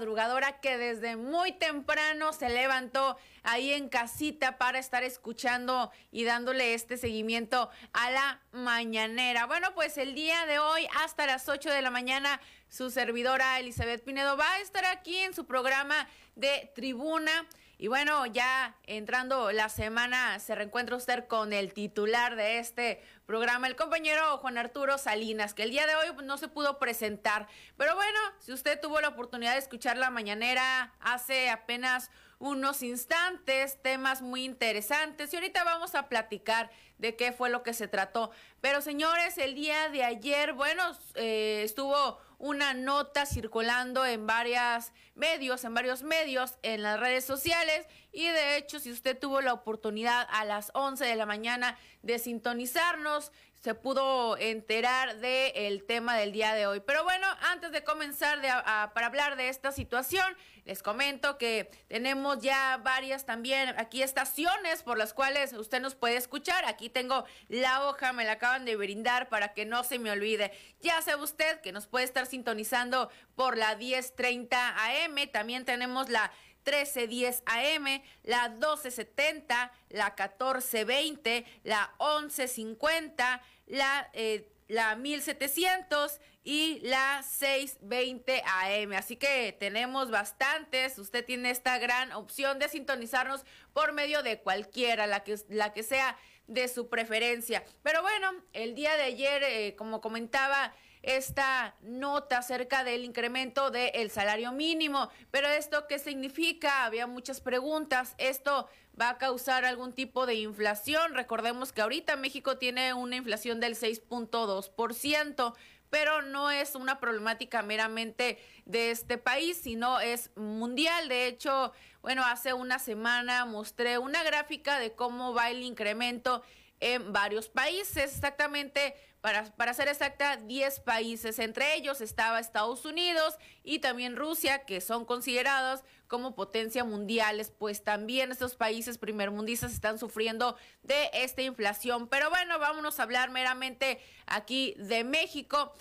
Madrugadora que desde muy temprano se levantó ahí en casita para estar escuchando y dándole este seguimiento a la mañanera. Bueno, pues el día de hoy hasta las 8 de la mañana su servidora Elizabeth Pinedo va a estar aquí en su programa de tribuna. Y bueno, ya entrando la semana, se reencuentra usted con el titular de este programa, el compañero Juan Arturo Salinas, que el día de hoy no se pudo presentar. Pero bueno, si usted tuvo la oportunidad de escuchar la mañanera hace apenas unos instantes, temas muy interesantes y ahorita vamos a platicar de qué fue lo que se trató. Pero señores, el día de ayer, bueno, eh, estuvo una nota circulando en varios medios, en varios medios, en las redes sociales. Y de hecho, si usted tuvo la oportunidad a las 11 de la mañana de sintonizarnos, se pudo enterar del tema del día de hoy. Pero bueno, antes de comenzar para hablar de esta situación, les comento que tenemos ya varias también aquí estaciones por las cuales usted nos puede escuchar. Aquí tengo la hoja, me la acaban de brindar para que no se me olvide. Ya sabe usted que nos puede estar sintonizando por la 1030 AM. También tenemos la 1310 AM, la 1270, la 1420, la 1150, la, eh, la 1700 y la 620 AM. Así que tenemos bastantes. Usted tiene esta gran opción de sintonizarnos por medio de cualquiera, la que, la que sea de su preferencia. Pero bueno, el día de ayer, eh, como comentaba, esta nota acerca del incremento del salario mínimo. Pero esto qué significa? Había muchas preguntas. Esto va a causar algún tipo de inflación. Recordemos que ahorita México tiene una inflación del 6.2%, pero no es una problemática meramente de este país, sino es mundial. De hecho, bueno, hace una semana mostré una gráfica de cómo va el incremento en varios países, exactamente para, para ser exacta, 10 países. Entre ellos estaba Estados Unidos y también Rusia, que son considerados como potencia mundiales, pues también estos países primermundistas están sufriendo de esta inflación. Pero bueno, vámonos a hablar meramente aquí de México.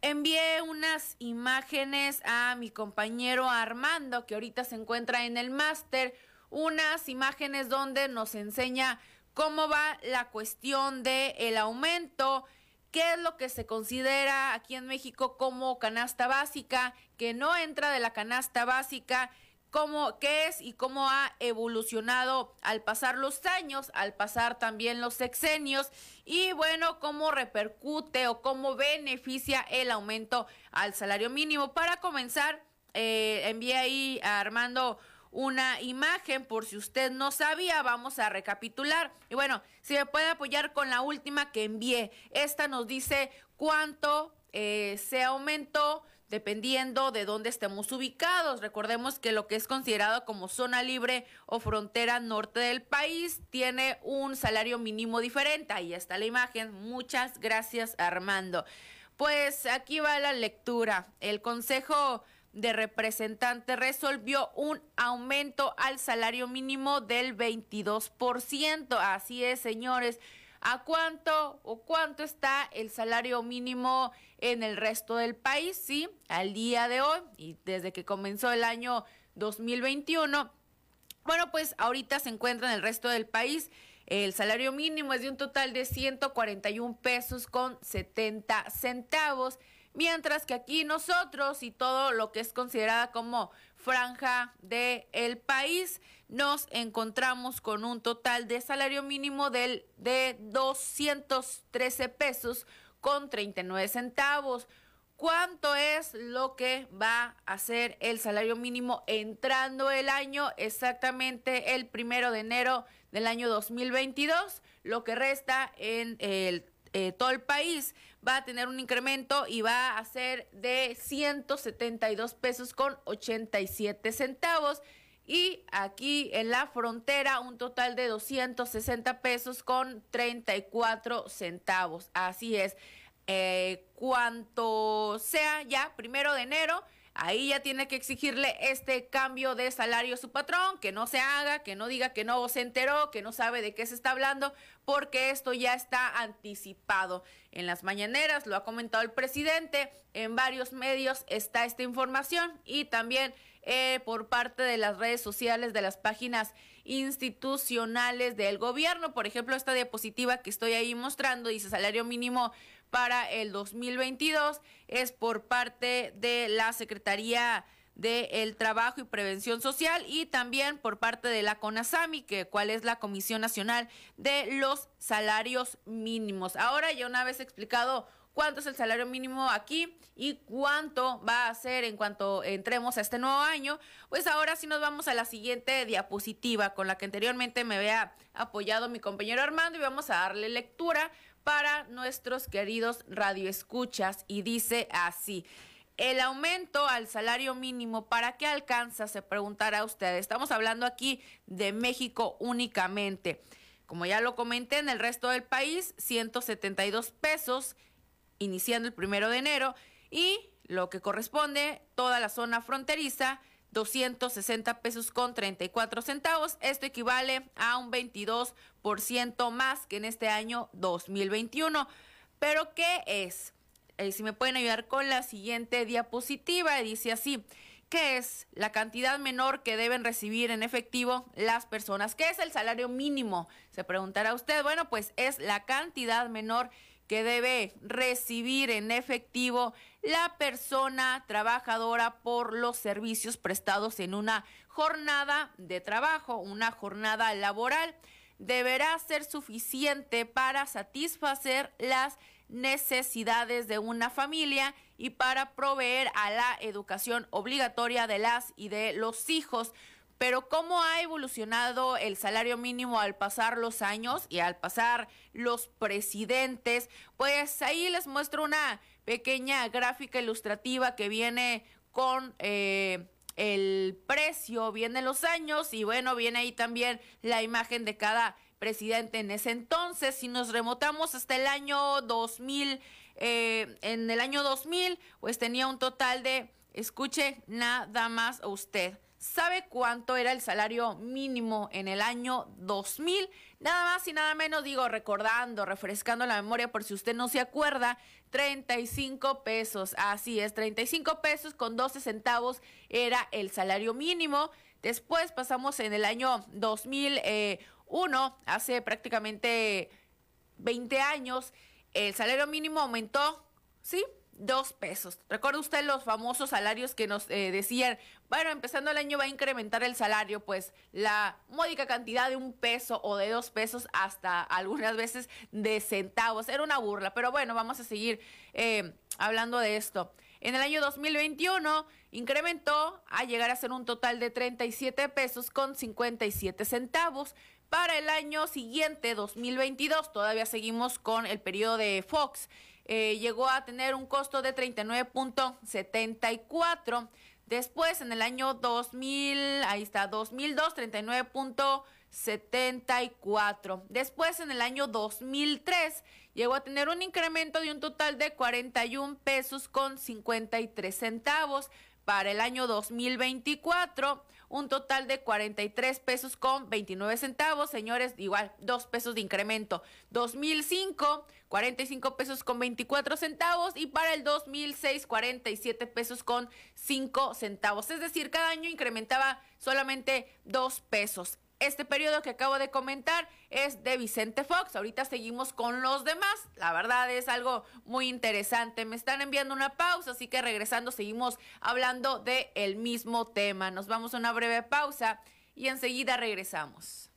Envié unas imágenes a mi compañero Armando, que ahorita se encuentra en el máster, unas imágenes donde nos enseña cómo va la cuestión del el aumento, qué es lo que se considera aquí en México como canasta básica, que no entra de la canasta básica, cómo qué es y cómo ha evolucionado al pasar los años, al pasar también los sexenios y bueno, cómo repercute o cómo beneficia el aumento al salario mínimo. Para comenzar, eh, envié ahí a Armando una imagen por si usted no sabía, vamos a recapitular. Y bueno, si me puede apoyar con la última que envié, esta nos dice cuánto eh, se aumentó dependiendo de dónde estemos ubicados. Recordemos que lo que es considerado como zona libre o frontera norte del país tiene un salario mínimo diferente. Ahí está la imagen. Muchas gracias, Armando. Pues aquí va la lectura. El Consejo de representante resolvió un aumento al salario mínimo del 22%. Así es, señores. ¿A cuánto o cuánto está el salario mínimo en el resto del país? Sí, al día de hoy y desde que comenzó el año 2021. Bueno, pues ahorita se encuentra en el resto del país. El salario mínimo es de un total de 141 pesos con 70 centavos mientras que aquí nosotros y todo lo que es considerada como franja del el país nos encontramos con un total de salario mínimo del, de 213 pesos con 39 centavos. ¿Cuánto es lo que va a ser el salario mínimo entrando el año? Exactamente el primero de enero del año 2022, lo que resta en el, eh, todo el país va a tener un incremento y va a ser de 172 pesos con 87 centavos. Y aquí en la frontera un total de 260 pesos con 34 centavos. Así es. Eh, cuanto sea ya primero de enero, ahí ya tiene que exigirle este cambio de salario a su patrón, que no se haga, que no diga que no se enteró, que no sabe de qué se está hablando, porque esto ya está anticipado. En las mañaneras lo ha comentado el presidente, en varios medios está esta información y también eh, por parte de las redes sociales, de las páginas institucionales del gobierno. Por ejemplo, esta diapositiva que estoy ahí mostrando dice salario mínimo para el 2022 es por parte de la Secretaría del Trabajo y Prevención Social y también por parte de la CONASAMI, que cuál es la Comisión Nacional de los Salarios Mínimos. Ahora ya una vez explicado cuánto es el salario mínimo aquí y cuánto va a ser en cuanto entremos a este nuevo año, pues ahora sí nos vamos a la siguiente diapositiva con la que anteriormente me había apoyado mi compañero Armando y vamos a darle lectura para nuestros queridos radioescuchas y dice así. El aumento al salario mínimo, ¿para qué alcanza? Se preguntará usted. Estamos hablando aquí de México únicamente. Como ya lo comenté, en el resto del país, 172 pesos, iniciando el primero de enero, y lo que corresponde, toda la zona fronteriza, 260 pesos con 34 centavos. Esto equivale a un 22% más que en este año 2021. Pero ¿qué es? Eh, si me pueden ayudar con la siguiente diapositiva, dice así. ¿Qué es la cantidad menor que deben recibir en efectivo las personas? ¿Qué es el salario mínimo? Se preguntará usted. Bueno, pues es la cantidad menor que debe recibir en efectivo la persona trabajadora por los servicios prestados en una jornada de trabajo, una jornada laboral. Deberá ser suficiente para satisfacer las de una familia y para proveer a la educación obligatoria de las y de los hijos. Pero cómo ha evolucionado el salario mínimo al pasar los años y al pasar los presidentes, pues ahí les muestro una pequeña gráfica ilustrativa que viene con eh, el precio, viene los años y bueno, viene ahí también la imagen de cada presidente en ese entonces. Si nos remotamos hasta el año 2000, eh, en el año 2000, pues tenía un total de, escuche nada más a usted, ¿Sabe cuánto era el salario mínimo en el año 2000? Nada más y nada menos, digo, recordando, refrescando la memoria por si usted no se acuerda, 35 pesos. Así es, 35 pesos con 12 centavos era el salario mínimo. Después pasamos en el año 2001, hace prácticamente 20 años, el salario mínimo aumentó, ¿sí? dos pesos. ¿Recuerda usted los famosos salarios que nos eh, decían, bueno, empezando el año va a incrementar el salario, pues la módica cantidad de un peso o de dos pesos hasta algunas veces de centavos. Era una burla, pero bueno, vamos a seguir eh, hablando de esto. En el año 2021 incrementó a llegar a ser un total de 37 pesos con 57 centavos. Para el año siguiente, 2022, todavía seguimos con el periodo de Fox eh, llegó a tener un costo de 39.74. Después, en el año 2000, ahí está, 2002, 39.74. Después, en el año 2003, llegó a tener un incremento de un total de 41 pesos con 53 centavos. Para el año 2024, un total de 43 pesos con 29 centavos. Señores, igual, dos pesos de incremento. 2005, 45 pesos con 24 centavos. Y para el 2006, 47 pesos con 5 centavos. Es decir, cada año incrementaba solamente dos pesos. Este periodo que acabo de comentar es de Vicente Fox. Ahorita seguimos con los demás. La verdad es algo muy interesante. Me están enviando una pausa, así que regresando seguimos hablando del el mismo tema. Nos vamos a una breve pausa y enseguida regresamos.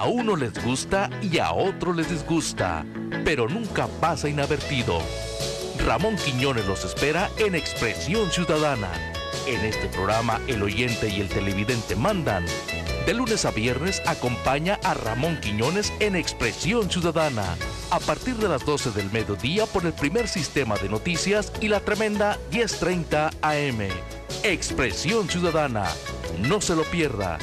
A uno les gusta y a otro les disgusta, pero nunca pasa inadvertido. Ramón Quiñones los espera en Expresión Ciudadana. En este programa el oyente y el televidente mandan. De lunes a viernes acompaña a Ramón Quiñones en Expresión Ciudadana. A partir de las 12 del mediodía por el primer sistema de noticias y la tremenda 1030 AM. Expresión Ciudadana. No se lo pierda.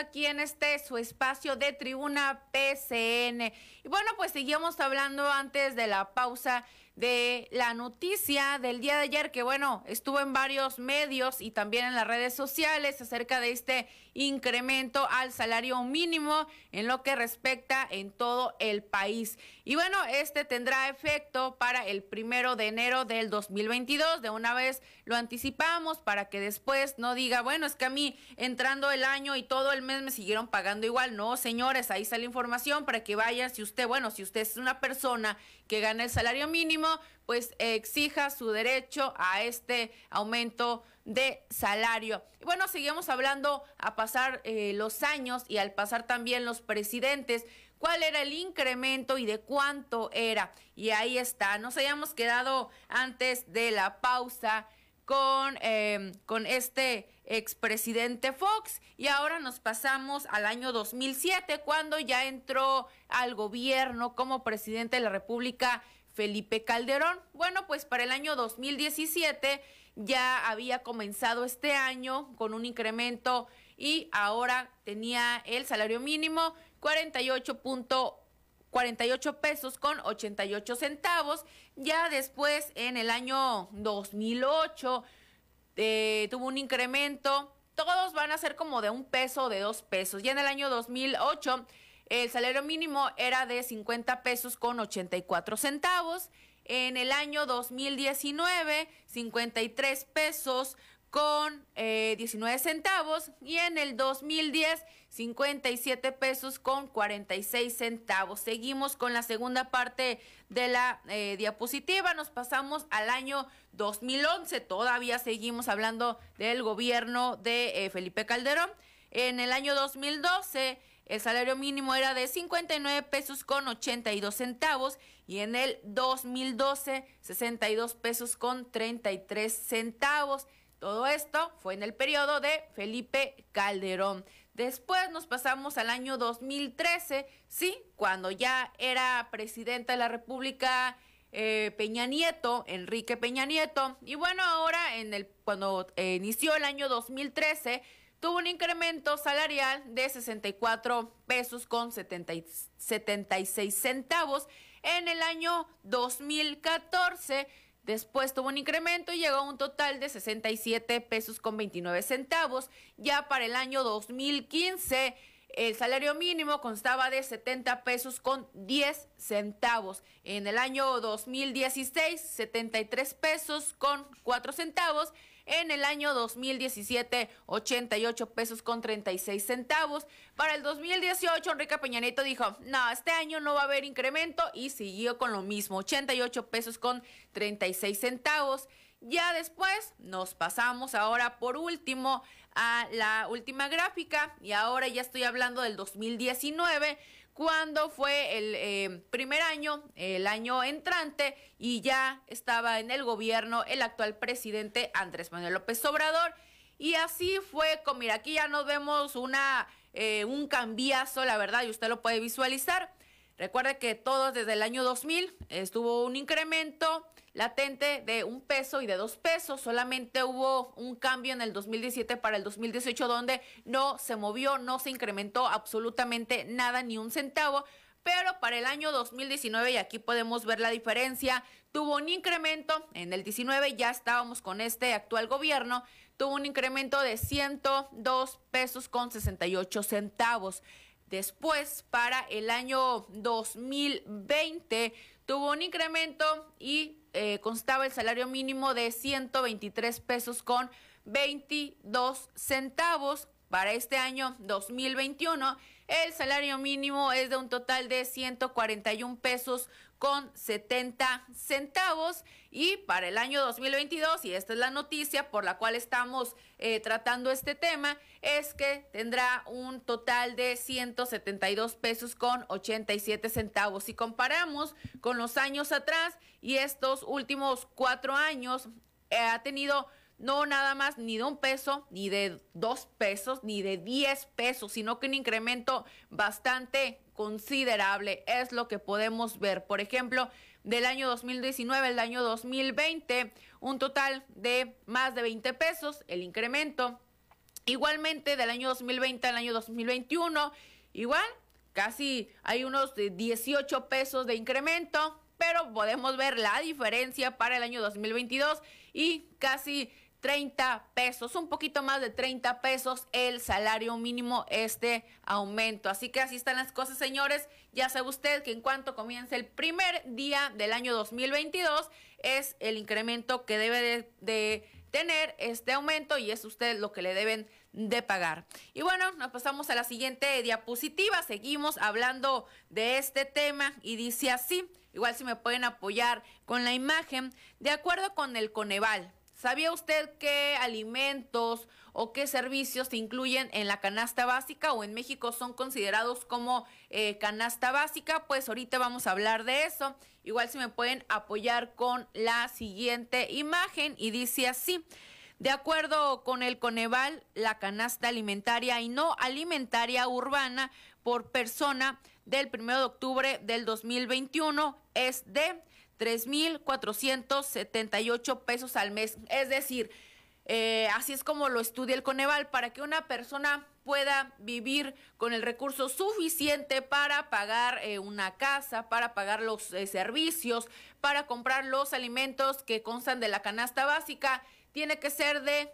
Aquí en este su espacio de tribuna PCN. Y bueno, pues seguimos hablando antes de la pausa de la noticia del día de ayer, que bueno, estuvo en varios medios y también en las redes sociales acerca de este incremento al salario mínimo en lo que respecta en todo el país. Y bueno, este tendrá efecto para el primero de enero del 2022. De una vez lo anticipamos para que después no diga, bueno, es que a mí entrando el año y todo el mes me siguieron pagando igual. No, señores, ahí sale información para que vaya, si usted, bueno, si usted es una persona que gana el salario mínimo, pues exija su derecho a este aumento de salario. Y bueno, seguimos hablando a pasar eh, los años y al pasar también los presidentes, cuál era el incremento y de cuánto era. Y ahí está, nos habíamos quedado antes de la pausa con, em, con este expresidente Fox y ahora nos pasamos al año 2007 cuando ya entró al gobierno como presidente de la República Felipe Calderón. Bueno, pues para el año 2017 ya había comenzado este año con un incremento y ahora tenía el salario mínimo 48.48 pesos con 88 centavos. Ya después, en el año 2008, eh, tuvo un incremento. Todos van a ser como de un peso o de dos pesos. Ya en el año 2008 el salario mínimo era de 50 pesos con 84 centavos. En el año 2019, 53 pesos con 19 eh, centavos. Y en el 2010, 57 pesos con 46 centavos. Seguimos con la segunda parte de la eh, diapositiva. Nos pasamos al año 2011. Todavía seguimos hablando del gobierno de eh, Felipe Calderón. En el año 2012 el salario mínimo era de 59 pesos con 82 centavos y en el 2012 62 pesos con 33 centavos. Todo esto fue en el periodo de Felipe Calderón. Después nos pasamos al año 2013, sí, cuando ya era presidente de la República eh, Peña Nieto, Enrique Peña Nieto. Y bueno, ahora en el cuando eh, inició el año 2013 tuvo un incremento salarial de 64 pesos con 76 centavos en el año 2014. Después tuvo un incremento y llegó a un total de 67 pesos con 29 centavos. Ya para el año 2015 el salario mínimo constaba de 70 pesos con 10 centavos. En el año 2016, 73 pesos con 4 centavos en el año 2017, 88 pesos con 36 centavos. Para el 2018, Enrique Peña Nieto dijo, no, este año no va a haber incremento y siguió con lo mismo, 88 pesos con 36 centavos. Ya después nos pasamos ahora por último a la última gráfica y ahora ya estoy hablando del 2019 cuando fue el eh, primer año, el año entrante, y ya estaba en el gobierno el actual presidente Andrés Manuel López Obrador. Y así fue, como mira, aquí ya nos vemos una, eh, un cambiazo, la verdad, y usted lo puede visualizar. Recuerde que todos desde el año 2000 estuvo un incremento latente de un peso y de dos pesos. Solamente hubo un cambio en el 2017 para el 2018 donde no se movió, no se incrementó absolutamente nada, ni un centavo. Pero para el año 2019, y aquí podemos ver la diferencia, tuvo un incremento. En el 19 ya estábamos con este actual gobierno, tuvo un incremento de 102 pesos con 68 centavos. Después, para el año 2020, tuvo un incremento y eh, constaba el salario mínimo de 123 pesos con 22 centavos. Para este año 2021, el salario mínimo es de un total de 141 pesos con 70 centavos y para el año 2022, y esta es la noticia por la cual estamos eh, tratando este tema, es que tendrá un total de 172 pesos con 87 centavos. Si comparamos con los años atrás y estos últimos cuatro años, eh, ha tenido no nada más ni de un peso, ni de dos pesos, ni de diez pesos, sino que un incremento bastante considerable es lo que podemos ver. Por ejemplo, del año 2019 al año 2020, un total de más de 20 pesos, el incremento. Igualmente del año 2020 al año 2021, igual, casi hay unos 18 pesos de incremento, pero podemos ver la diferencia para el año 2022 y casi 30 pesos, un poquito más de 30 pesos el salario mínimo este aumento. Así que así están las cosas, señores. Ya sabe usted que en cuanto comience el primer día del año 2022 es el incremento que debe de, tener este aumento y es usted lo que le deben de pagar. Y bueno, nos pasamos a la siguiente diapositiva. Seguimos hablando de este tema y dice así, igual si me pueden apoyar con la imagen, de acuerdo con el Coneval ¿Sabía usted qué alimentos o qué servicios se incluyen en la canasta básica o en México son considerados como eh, canasta básica? Pues ahorita vamos a hablar de eso. Igual si me pueden apoyar con la siguiente imagen y dice así. De acuerdo con el Coneval, la canasta alimentaria y no alimentaria urbana por persona del 1 de octubre del 2021 es de 3.478 pesos al mes. Es decir, eh, así es como lo estudia el Coneval, para que una persona pueda vivir con el recurso suficiente para pagar eh, una casa, para pagar los eh, servicios, para comprar los alimentos que constan de la canasta básica, tiene que ser de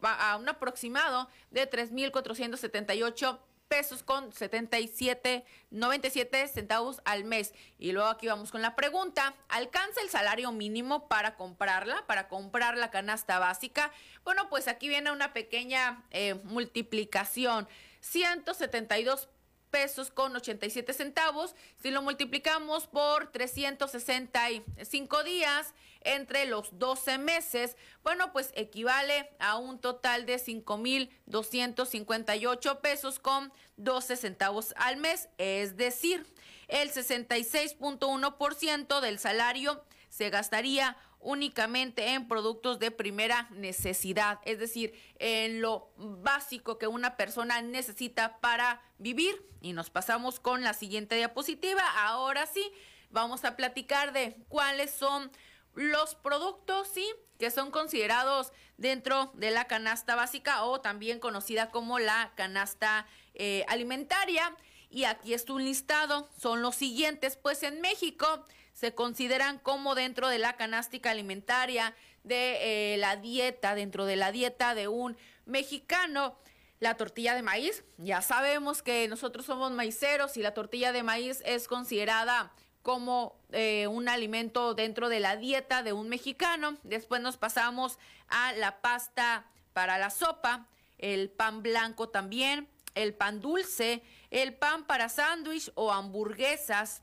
a un aproximado de 3.478 pesos con 77, 97 centavos al mes. Y luego aquí vamos con la pregunta, ¿alcanza el salario mínimo para comprarla, para comprar la canasta básica? Bueno, pues aquí viene una pequeña eh, multiplicación. 172 pesos con 87 centavos. Si lo multiplicamos por 365 días entre los 12 meses, bueno, pues equivale a un total de 5.258 pesos con 12 centavos al mes. Es decir, el 66.1% del salario se gastaría únicamente en productos de primera necesidad, es decir, en lo básico que una persona necesita para vivir. Y nos pasamos con la siguiente diapositiva. Ahora sí, vamos a platicar de cuáles son los productos, sí, que son considerados dentro de la canasta básica o también conocida como la canasta eh, alimentaria. Y aquí está un listado, son los siguientes, pues en México se consideran como dentro de la canástica alimentaria, de eh, la dieta, dentro de la dieta de un mexicano. La tortilla de maíz, ya sabemos que nosotros somos maiceros y la tortilla de maíz es considerada como eh, un alimento dentro de la dieta de un mexicano. Después nos pasamos a la pasta para la sopa, el pan blanco también, el pan dulce, el pan para sándwich o hamburguesas,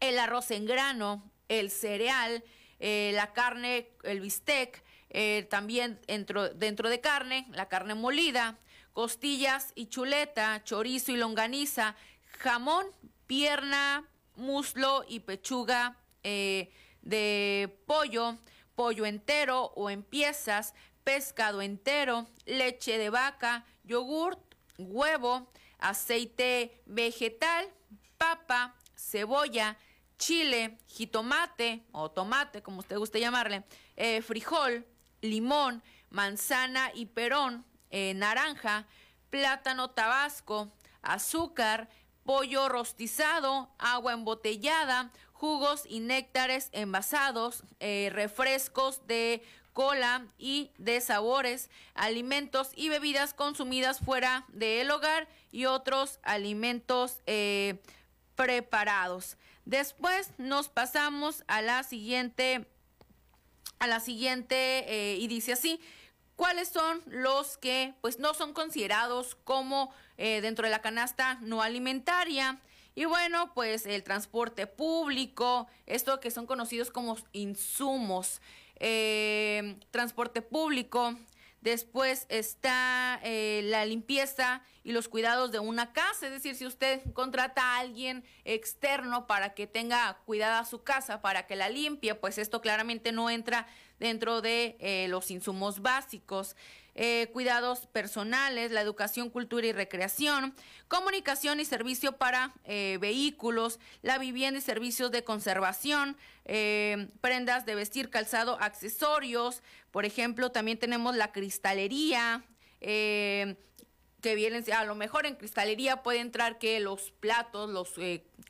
el arroz en grano, el cereal, eh, la carne, el bistec, eh, también dentro, dentro de carne, la carne molida, costillas y chuleta, chorizo y longaniza, jamón, pierna, muslo y pechuga eh, de pollo, pollo entero o en piezas, pescado entero, leche de vaca, yogurt, huevo, aceite vegetal, papa, cebolla, chile, jitomate o tomate, como usted guste llamarle, eh, frijol, limón, manzana y perón, eh, naranja, plátano tabasco, azúcar, pollo rostizado, agua embotellada, jugos y néctares envasados, eh, refrescos de cola y de sabores, alimentos y bebidas consumidas fuera del hogar y otros alimentos preparados. Después nos pasamos a la siguiente, a la siguiente eh, y dice así, ¿cuáles son los que pues no son considerados como eh, dentro de la canasta no alimentaria? Y bueno, pues el transporte público, esto que son conocidos como insumos, eh, transporte público, Después está eh, la limpieza y los cuidados de una casa, es decir, si usted contrata a alguien externo para que tenga cuidada su casa, para que la limpie, pues esto claramente no entra dentro de eh, los insumos básicos. Eh, cuidados personales, la educación, cultura y recreación, comunicación y servicio para eh, vehículos, la vivienda y servicios de conservación, eh, prendas de vestir, calzado, accesorios. Por ejemplo, también tenemos la cristalería. que vienen, a lo mejor en cristalería puede entrar que los platos, los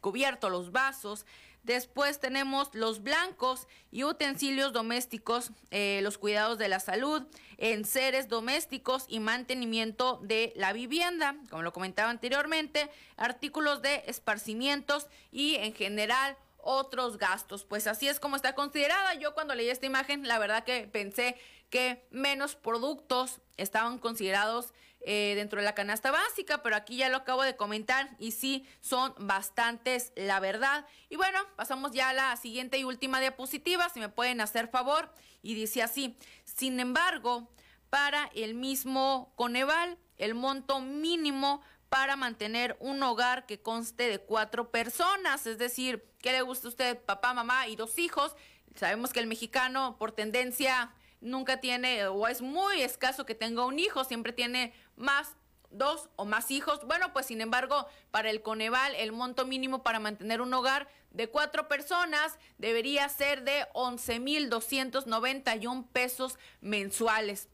cubiertos, los vasos, Después tenemos los blancos y utensilios domésticos, eh, los cuidados de la salud, en seres domésticos y mantenimiento de la vivienda, como lo comentaba anteriormente, artículos de esparcimientos y en general otros gastos. Pues así es como está considerada. Yo cuando leí esta imagen, la verdad que pensé que menos productos estaban considerados eh, dentro de la canasta básica, pero aquí ya lo acabo de comentar y sí son bastantes, la verdad. Y bueno, pasamos ya a la siguiente y última diapositiva, si me pueden hacer favor, y dice así, sin embargo, para el mismo Coneval, el monto mínimo para mantener un hogar que conste de cuatro personas, es decir, ¿qué le gusta a usted? Papá, mamá y dos hijos. Sabemos que el mexicano, por tendencia, nunca tiene o es muy escaso que tenga un hijo, siempre tiene más dos o más hijos. Bueno, pues sin embargo, para el Coneval, el monto mínimo para mantener un hogar de cuatro personas debería ser de 11.291 pesos mensuales.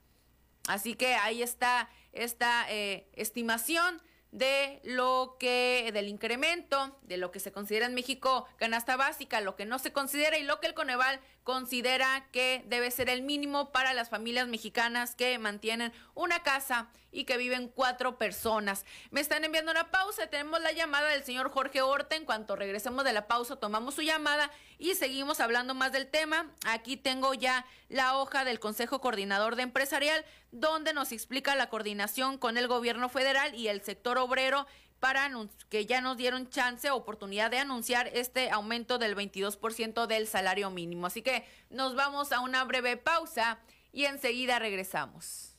Así que ahí está esta eh, estimación de lo que, del incremento, de lo que se considera en México canasta básica, lo que no se considera y lo que el Coneval considera que debe ser el mínimo para las familias mexicanas que mantienen una casa y que viven cuatro personas. Me están enviando una pausa, tenemos la llamada del señor Jorge Horta. En cuanto regresemos de la pausa, tomamos su llamada y seguimos hablando más del tema. Aquí tengo ya la hoja del Consejo Coordinador de Empresarial, donde nos explica la coordinación con el gobierno federal y el sector obrero para que ya nos dieron chance, oportunidad de anunciar este aumento del 22% del salario mínimo. Así que nos vamos a una breve pausa y enseguida regresamos.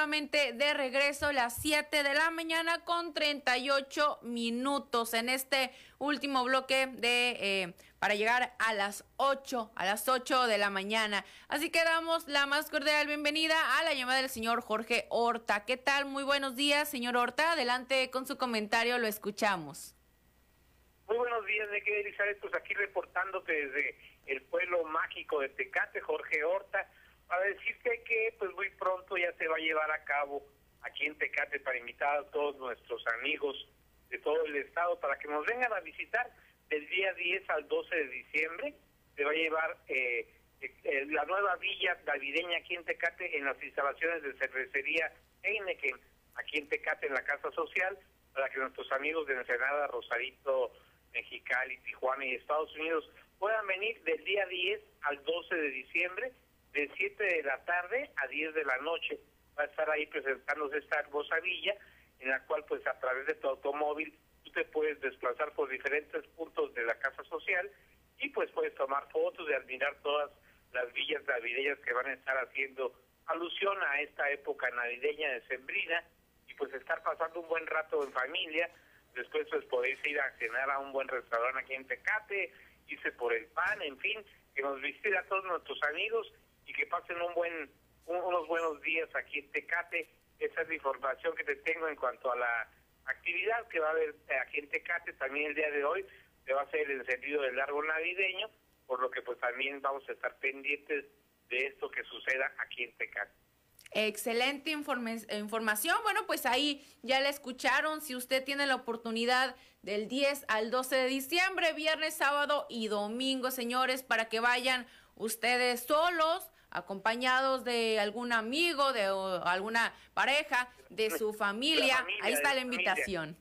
Nuevamente de regreso las 7 de la mañana con 38 minutos en este último bloque de eh, para llegar a las 8, a las 8 de la mañana. Así que damos la más cordial bienvenida a la llamada del señor Jorge Horta. ¿Qué tal? Muy buenos días, señor Horta. Adelante con su comentario, lo escuchamos. Muy buenos días, de que Elizabeth, pues aquí reportándote desde el pueblo mágico de Tecate, Jorge Horta para decirte que pues muy pronto ya se va a llevar a cabo aquí en Tecate para invitar a todos nuestros amigos de todo el estado para que nos vengan a visitar del día 10 al 12 de diciembre. Se va a llevar eh, eh, la nueva villa navideña aquí en Tecate en las instalaciones de cervecería Heineken, aquí en Tecate en la Casa Social, para que nuestros amigos de Ensenada, Rosarito, Mexicali, Tijuana y Estados Unidos puedan venir del día 10 al 12 de diciembre de 7 de la tarde a 10 de la noche. Va a estar ahí presentándose esta hermosa villa, en la cual pues a través de tu automóvil tú te puedes desplazar por diferentes puntos de la casa social y pues puedes tomar fotos y admirar todas las villas navideñas que van a estar haciendo alusión a esta época navideña de Sembrina y pues estar pasando un buen rato en familia. Después pues podéis ir a cenar a un buen restaurante aquí en Tecate, irse por el pan, en fin, que nos visite a todos nuestros amigos y que pasen un buen unos buenos días aquí en Tecate. Esa es la información que te tengo en cuanto a la actividad que va a haber aquí en Tecate también el día de hoy. Se va a hacer el encendido del árbol navideño, por lo que pues también vamos a estar pendientes de esto que suceda aquí en Tecate. Excelente información. Bueno, pues ahí ya la escucharon. Si usted tiene la oportunidad del 10 al 12 de diciembre, viernes, sábado y domingo, señores, para que vayan ustedes solos acompañados de algún amigo, de alguna pareja, de su familia. Ahí está la invitación.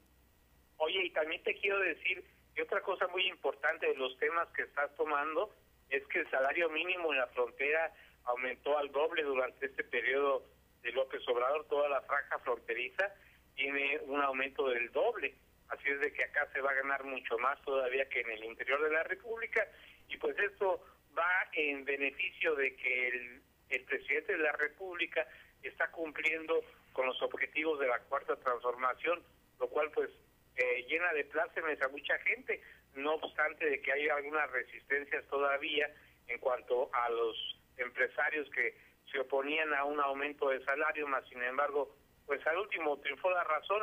Oye, y también te quiero decir que otra cosa muy importante de los temas que estás tomando es que el salario mínimo en la frontera aumentó al doble durante este periodo de López Obrador, toda la franja fronteriza tiene un aumento del doble, así es de que acá se va a ganar mucho más todavía que en el interior de la República y pues esto va en beneficio de que el, presidente de la República está cumpliendo con los objetivos de la cuarta transformación, lo cual pues eh, llena de plácemes a mucha gente, no obstante de que hay algunas resistencias todavía en cuanto a los empresarios que se oponían a un aumento de salario, más sin embargo, pues al último triunfó la razón,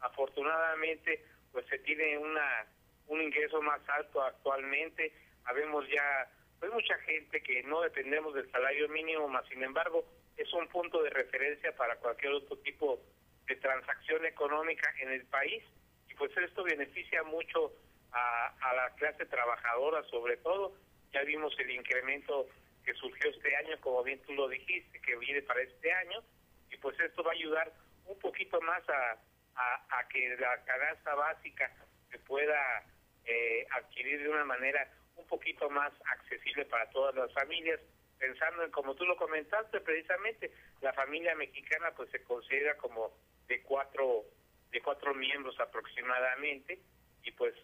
afortunadamente pues se tiene una un ingreso más alto actualmente, habemos ya pues mucha gente que no dependemos del salario mínimo, más sin embargo es un punto de referencia para cualquier otro tipo de transacción económica en el país y pues esto beneficia mucho a, la clase trabajadora sobre todo. Ya vimos el incremento que surgió este año, como bien tú lo dijiste, que viene para este año y pues esto va a ayudar un poquito más a, a, que la canasta básica se pueda eh, adquirir de una manera un poquito más accesible para todas las familias, pensando en, como tú lo comentaste precisamente, la familia mexicana pues se considera como de cuatro, de cuatro miembros aproximadamente, y pues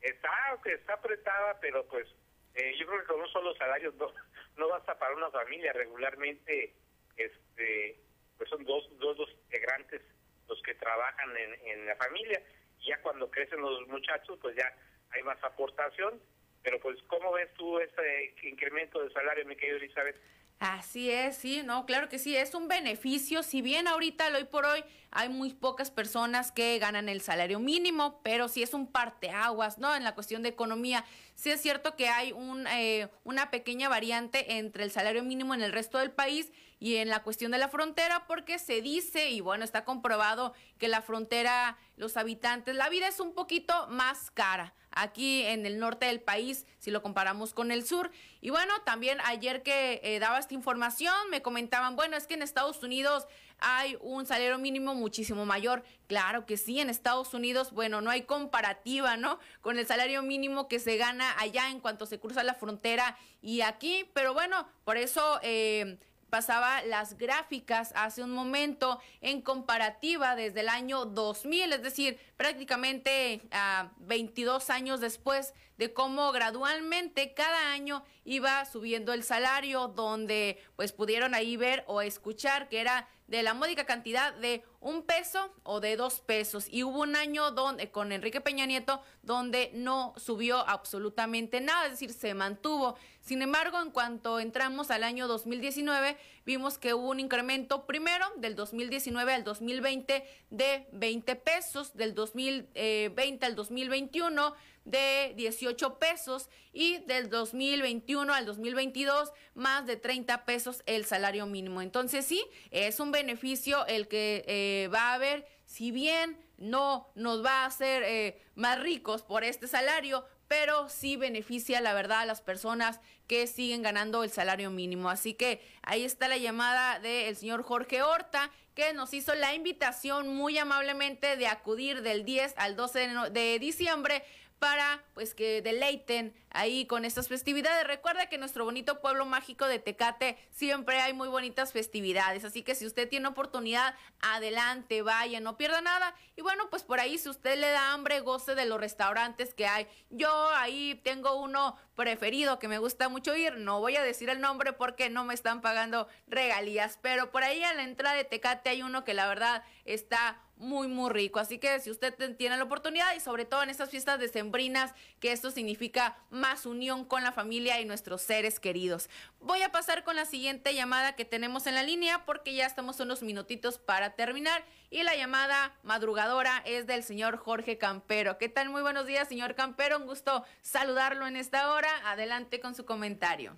está, está apretada, pero pues eh, yo creo que con un solo salario no, no basta para una familia, regularmente este pues son dos, dos, dos integrantes los que trabajan en, en la familia, y ya cuando crecen los muchachos pues ya hay más aportación, pero pues, ¿cómo ves tú ese incremento de salario, mi querido Elizabeth? Así es, sí, no, claro que sí, es un beneficio, si bien ahorita, hoy por hoy, hay muy pocas personas que ganan el salario mínimo, pero sí es un parteaguas, ¿no? En la cuestión de economía, sí es cierto que hay un, eh, una pequeña variante entre el salario mínimo en el resto del país y en la cuestión de la frontera, porque se dice, y bueno, está comprobado que la frontera, los habitantes, la vida es un poquito más cara aquí en el norte del país si lo comparamos con el sur. Y bueno, también ayer que eh, daba esta información me comentaban, bueno, es que en Estados Unidos hay un salario mínimo muchísimo mayor. Claro que sí, en Estados Unidos, bueno, no hay comparativa, ¿no? Con el salario mínimo que se gana allá en cuanto se cruza la frontera y aquí, pero bueno, por eso... Eh, pasaba las gráficas hace un momento en comparativa desde el año 2000, es decir, prácticamente a ah, 22 años después de cómo gradualmente cada año iba subiendo el salario, donde pues pudieron ahí ver o escuchar que era de la módica cantidad de un peso o de dos pesos. Y hubo un año donde, con Enrique Peña Nieto donde no subió absolutamente nada, es decir, se mantuvo. Sin embargo, en cuanto entramos al año 2019, vimos que hubo un incremento primero del 2019 al 2020 de 20 pesos, del 2020 al 2021 de 18 pesos y del 2021 al 2022 más de 30 pesos el salario mínimo. Entonces sí, es un beneficio el que eh, va a haber, si bien no nos va a hacer eh, más ricos por este salario, pero sí beneficia, la verdad, a las personas que siguen ganando el salario mínimo. Así que ahí está la llamada del señor Jorge Horta, que nos hizo la invitación muy amablemente de acudir del 10 al 12 de diciembre para pues que deleiten ahí con estas festividades. Recuerda que en nuestro bonito pueblo mágico de Tecate siempre hay muy bonitas festividades, así que si usted tiene oportunidad, adelante, vaya, no pierda nada. Y bueno, pues por ahí si usted le da hambre, goce de los restaurantes que hay. Yo ahí tengo uno preferido que me gusta mucho ir, no voy a decir el nombre porque no me están pagando regalías, pero por ahí a la entrada de Tecate hay uno que la verdad está muy, muy rico. Así que si usted tiene la oportunidad y sobre todo en estas fiestas decembrinas, que esto significa más unión con la familia y nuestros seres queridos. Voy a pasar con la siguiente llamada que tenemos en la línea porque ya estamos unos minutitos para terminar y la llamada madrugadora es del señor Jorge Campero. ¿Qué tal? Muy buenos días, señor Campero. Un gusto saludarlo en esta hora. Adelante con su comentario.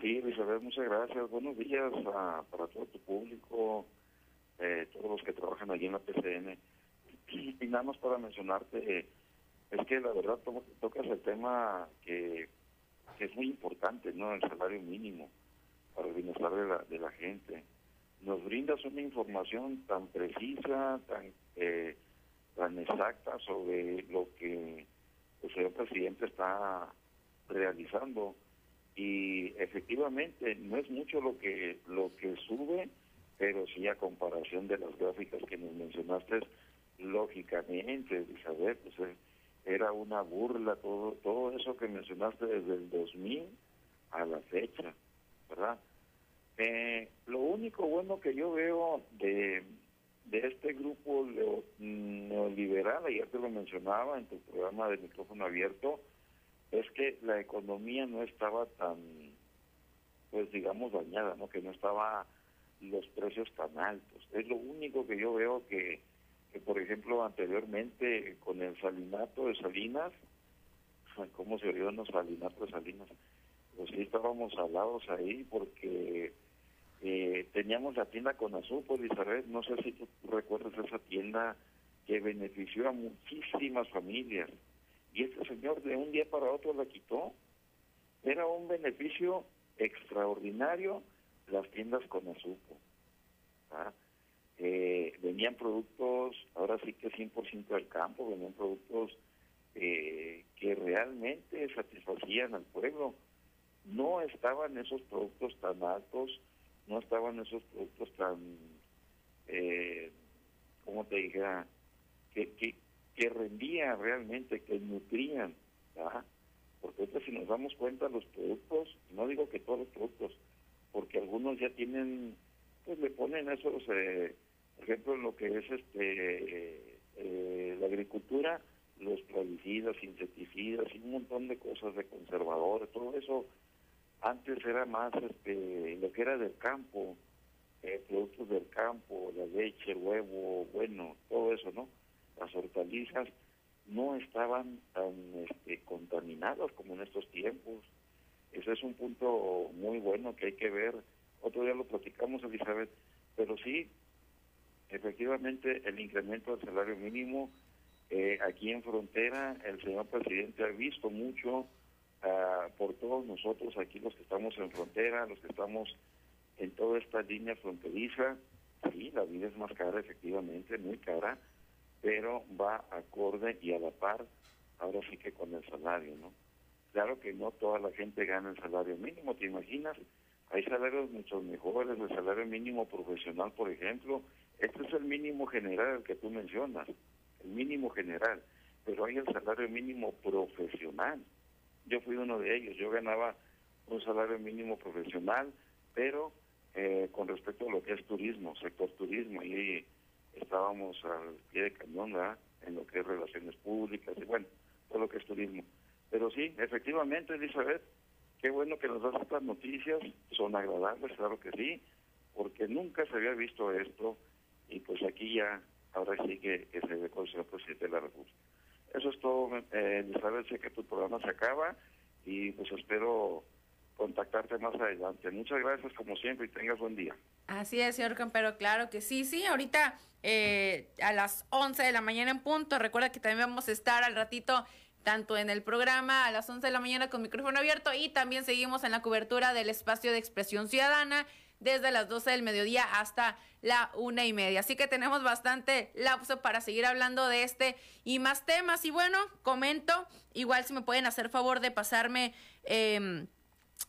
Sí, Elizabeth, muchas gracias. Buenos días para todo tu público eh, todos los que trabajan allí en la PCN. Y nada más para mencionarte, es que la verdad tocas el tema que, es muy importante, ¿no? El salario mínimo para el bienestar de la, de la gente. Nos brindas una información tan precisa, tan, eh, tan exacta sobre lo que el señor presidente está realizando y efectivamente no es mucho lo que lo que sube pero sí a comparación de las gráficas que nos mencionaste, lógicamente, Elizabeth, pues era una burla todo, todo eso que mencionaste desde el 2000 a la fecha, ¿verdad? Eh, lo único bueno que yo veo de, de este grupo neoliberal, ayer te lo mencionaba en tu programa de micrófono abierto, es que la economía no estaba tan, pues digamos, dañada, ¿no? Que no estaba los precios tan altos. Es lo único que yo veo que, por ejemplo, anteriormente con el salinato de Salinas, ¿cómo se olvidó los salinato de Salinas? Pues sí estábamos alados ahí porque eh, teníamos la tienda con azúcar, Isabel, no sé si tú recuerdas esa tienda que benefició a muchísimas familias. Y este señor de un día para otro la quitó. Era un beneficio extraordinario las tiendas con azúcar. Eh, venían productos, ahora sí que 100% del campo, venían productos eh, que realmente satisfacían al pueblo. No estaban esos productos tan altos, no estaban esos productos tan, eh, ¿cómo te dijera? Que, que, que rendían realmente, que nutrían. Porque si nos damos cuenta, los productos, no digo que todos los productos, porque algunos ya tienen, pues le ponen esos, eh, por ejemplo, lo que es este eh, la agricultura, los plaguicidas, insecticidas y un montón de cosas de conservadores, todo eso antes era más este lo que era del campo, eh, productos del campo, la leche, el huevo, bueno, todo eso, ¿no? Las hortalizas no estaban tan este, contaminadas como en estos tiempos. Ese es un punto muy bueno que hay que ver. Otro día lo platicamos, Elizabeth, pero sí, efectivamente, el incremento del salario mínimo eh, aquí en frontera, el señor presidente ha visto mucho ah, por todos nosotros aquí, los que estamos en frontera, los que estamos en toda esta línea fronteriza. Sí, la vida es más cara, efectivamente, muy cara, pero va acorde y a la par, ahora sí que con el salario, ¿no? Claro que no toda la gente gana el salario mínimo, ¿te imaginas? Hay salarios mucho mejores, el salario mínimo profesional, por ejemplo. Este es el mínimo general que tú mencionas, el mínimo general, pero hay el salario mínimo profesional. Yo fui uno de ellos, yo ganaba un salario mínimo profesional, pero eh, con respecto a lo que es turismo, sector turismo, y estábamos al pie de cañón, En lo que es relaciones públicas y bueno, todo lo que es turismo. Pero sí, efectivamente, Elizabeth, qué bueno que nos das estas noticias, son agradables, claro que sí, porque nunca se había visto esto y pues aquí ya, ahora sí que, se ve con el presidente de la República. Eso es todo, eh, Elizabeth, sé que tu programa se acaba y pues espero contactarte más adelante. Muchas gracias como siempre y tengas buen día. Así es, señor Campero, claro que sí, sí, ahorita eh, a las 11 de la mañana en punto, recuerda que también vamos a estar al ratito tanto en el programa a las 11 de la mañana con micrófono abierto y también seguimos en la cobertura del espacio de expresión ciudadana desde las 12 del mediodía hasta la una y media. Así que tenemos bastante lapso para seguir hablando de este y más temas. Y bueno, comento, igual si me pueden hacer favor de pasarme... Eh,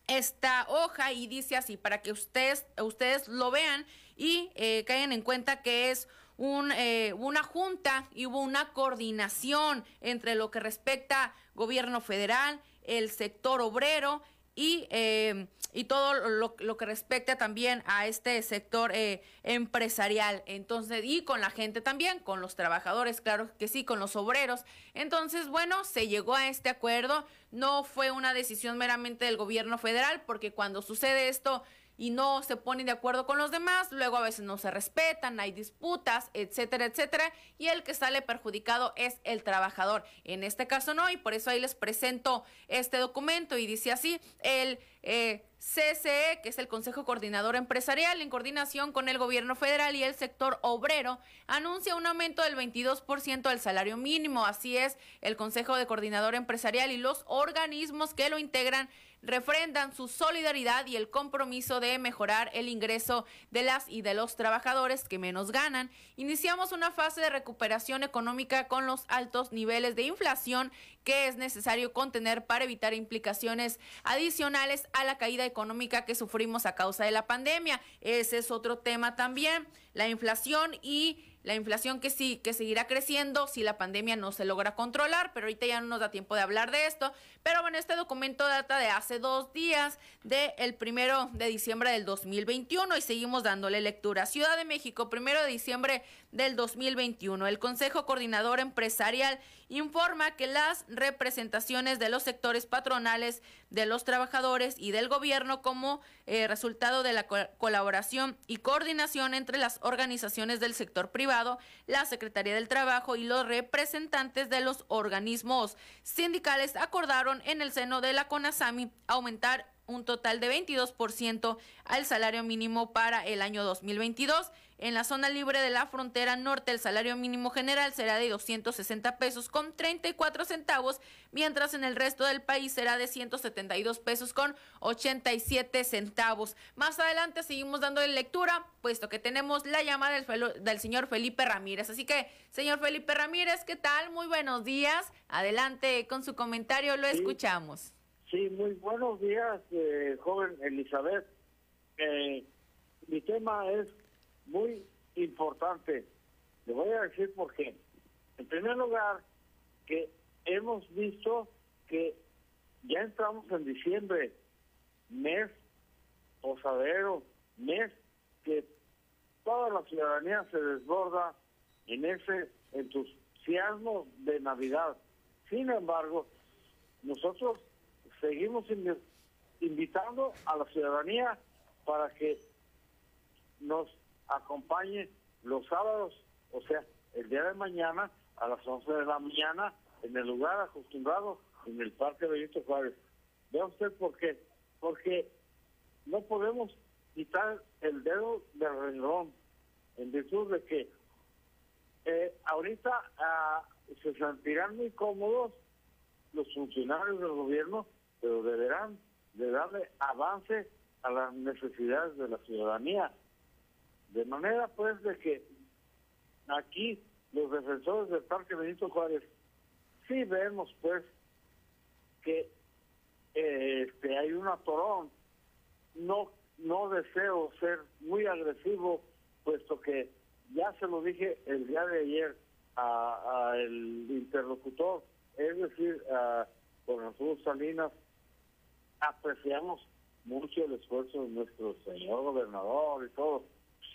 esta hoja y dice así, para que ustedes, ustedes lo vean y eh, caigan en cuenta que es un, eh, una junta y hubo una coordinación entre lo que respecta gobierno federal, el sector obrero y, eh, y todo lo, lo, que respecta también a este sector eh, empresarial. Entonces, y con la gente también, con los trabajadores, claro que sí, con los obreros. Entonces, bueno, se llegó a este acuerdo. No fue una decisión meramente del gobierno federal, porque cuando sucede esto y no se ponen de acuerdo con los demás, luego a veces no se respetan, hay disputas, etcétera, etcétera, y el que sale perjudicado es el trabajador. En este caso no, y por eso ahí les presento este documento y dice así, el eh, CCE, que es el Consejo Coordinador Empresarial, en coordinación con el gobierno federal y el sector obrero, anuncia un aumento del 22% del salario mínimo. Así es, el Consejo de Coordinador Empresarial y los organismos que lo integran refrendan su solidaridad y el compromiso de mejorar el ingreso de las y de los trabajadores que menos ganan. Iniciamos una fase de recuperación económica con los altos niveles de inflación que es necesario contener para evitar implicaciones adicionales a la caída económica que sufrimos a causa de la pandemia. Ese es otro tema también, la inflación y la inflación que sí, que seguirá creciendo si la pandemia no se logra controlar, pero ahorita ya no nos da tiempo de hablar de esto. Pero bueno, este documento data de hace dos días, del el primero de diciembre del 2021, y seguimos dándole lectura. Ciudad de México, primero de diciembre del 2021. El Consejo Coordinador Empresarial informa que las representaciones de los sectores patronales, de los trabajadores y del gobierno como eh, resultado de la colaboración y coordinación entre las organizaciones del sector privado, la Secretaría del Trabajo y los representantes de los organismos sindicales acordaron en el seno de la CONASAMI aumentar un total de 22% al salario mínimo para el año 2022 en la zona libre de la frontera norte, el salario mínimo general será de 260 pesos con 34 centavos, mientras en el resto del país será de 172 pesos con 87 centavos. Más adelante seguimos dándole lectura, puesto que tenemos la llamada del, del señor Felipe Ramírez. Así que, señor Felipe Ramírez, ¿qué tal? Muy buenos días. Adelante con su comentario, lo escuchamos. Sí, muy buenos días, eh, joven Elizabeth. Eh, mi tema es muy importante. Le voy a decir por qué. En primer lugar, que hemos visto que ya entramos en diciembre, mes posadero, mes que toda la ciudadanía se desborda en ese entusiasmo de Navidad. Sin embargo, nosotros seguimos invitando a la ciudadanía para que nos acompañe los sábados, o sea, el día de mañana a las 11 de la mañana en el lugar acostumbrado en el Parque Benito Juárez. Vea usted por qué. Porque no podemos quitar el dedo del renglón en virtud de que eh, ahorita ah, se sentirán muy cómodos los funcionarios del gobierno, pero deberán de darle avance a las necesidades de la ciudadanía. De manera pues de que aquí los defensores del Parque Benito Juárez sí vemos pues que eh, este hay un atorón, no no deseo ser muy agresivo, puesto que ya se lo dije el día de ayer a, el interlocutor, es decir, a, nosotros Salinas, apreciamos mucho el esfuerzo de nuestro señor gobernador y todo.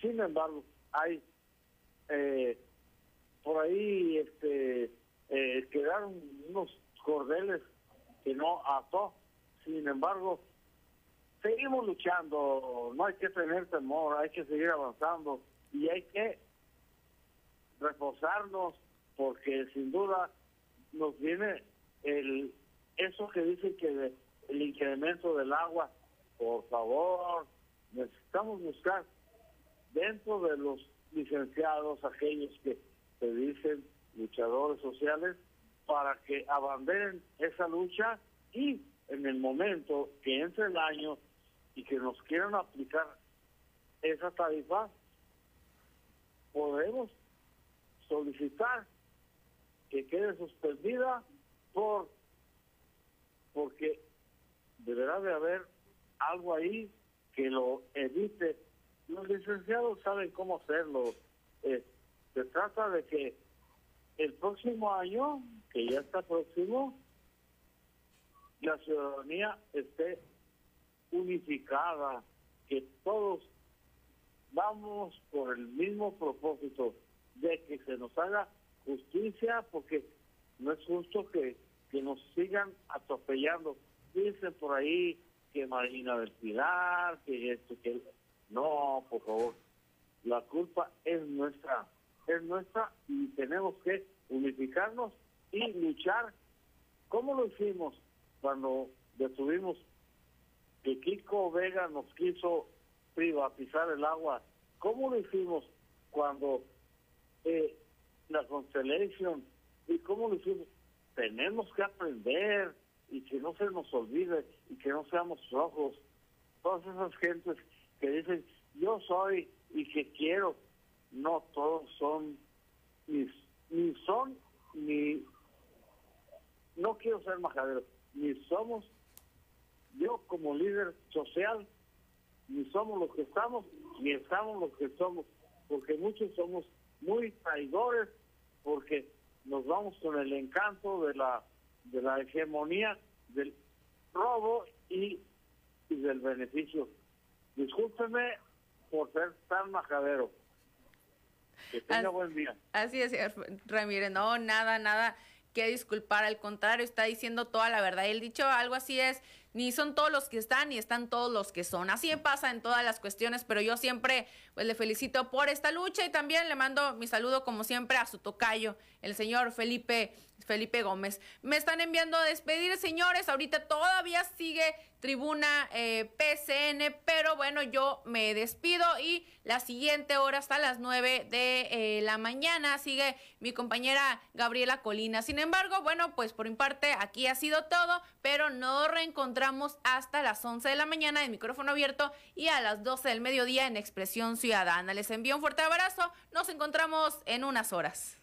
Sin embargo, hay eh, por ahí este eh, quedaron unos cordeles que no ató. Sin embargo, seguimos luchando, no hay que tener temor, hay que seguir avanzando y hay que reforzarnos porque sin duda nos viene el eso que dicen que el incremento del agua, por favor, necesitamos buscar dentro de los licenciados, aquellos que se dicen luchadores sociales, para que abanderen esa lucha y en el momento que entre el año y que nos quieran aplicar esa tarifa, podemos solicitar que quede suspendida por porque deberá de haber algo ahí que lo evite. Los licenciados saben cómo hacerlo. Eh, se trata de que el próximo año, que ya está próximo, la ciudadanía esté unificada, que todos vamos por el mismo propósito de que se nos haga justicia, porque no es justo que, que nos sigan atropellando. Dicen por ahí que Marina del Pilar, que esto, que... No, por favor, la culpa es nuestra, es nuestra y tenemos que unificarnos y luchar. ¿Cómo lo hicimos cuando detuvimos que Kiko Vega nos quiso privatizar el agua? ¿Cómo lo hicimos cuando eh, la Constellation y cómo lo hicimos? Tenemos que aprender y que no se nos olvide y que no seamos flojos. Todas esas gentes que dicen yo soy y que quiero, no todos son mis ni son, ni, no quiero ser majadero, ni somos, yo como líder social, ni somos los que estamos, ni estamos los que somos, porque muchos somos muy traidores, porque nos vamos con el encanto de la, de la hegemonía, del robo y, y del beneficio. Discúlpeme por ser tan majadero. Que tenga buen día. Así es, Ramírez. No, nada, nada que disculpar. Al contrario, está diciendo toda la verdad. El dicho algo así es, ni son todos los que están, ni están todos los que son. Así pasa en todas las cuestiones, pero yo siempre pues, le felicito por esta lucha y también le mando mi saludo, como siempre, a su tocayo, el señor Felipe Felipe Gómez. Me están enviando a despedir, señores. Ahorita todavía sigue tribuna eh, PCN, pero bueno, yo me despido y la siguiente hora hasta las 9 de eh, la mañana sigue mi compañera Gabriela Colina. Sin embargo, bueno, pues por mi parte aquí ha sido todo, pero nos reencontramos hasta las 11 de la mañana en micrófono abierto y a las 12 del mediodía en Expresión Ciudadana. Les envío un fuerte abrazo. Nos encontramos en unas horas.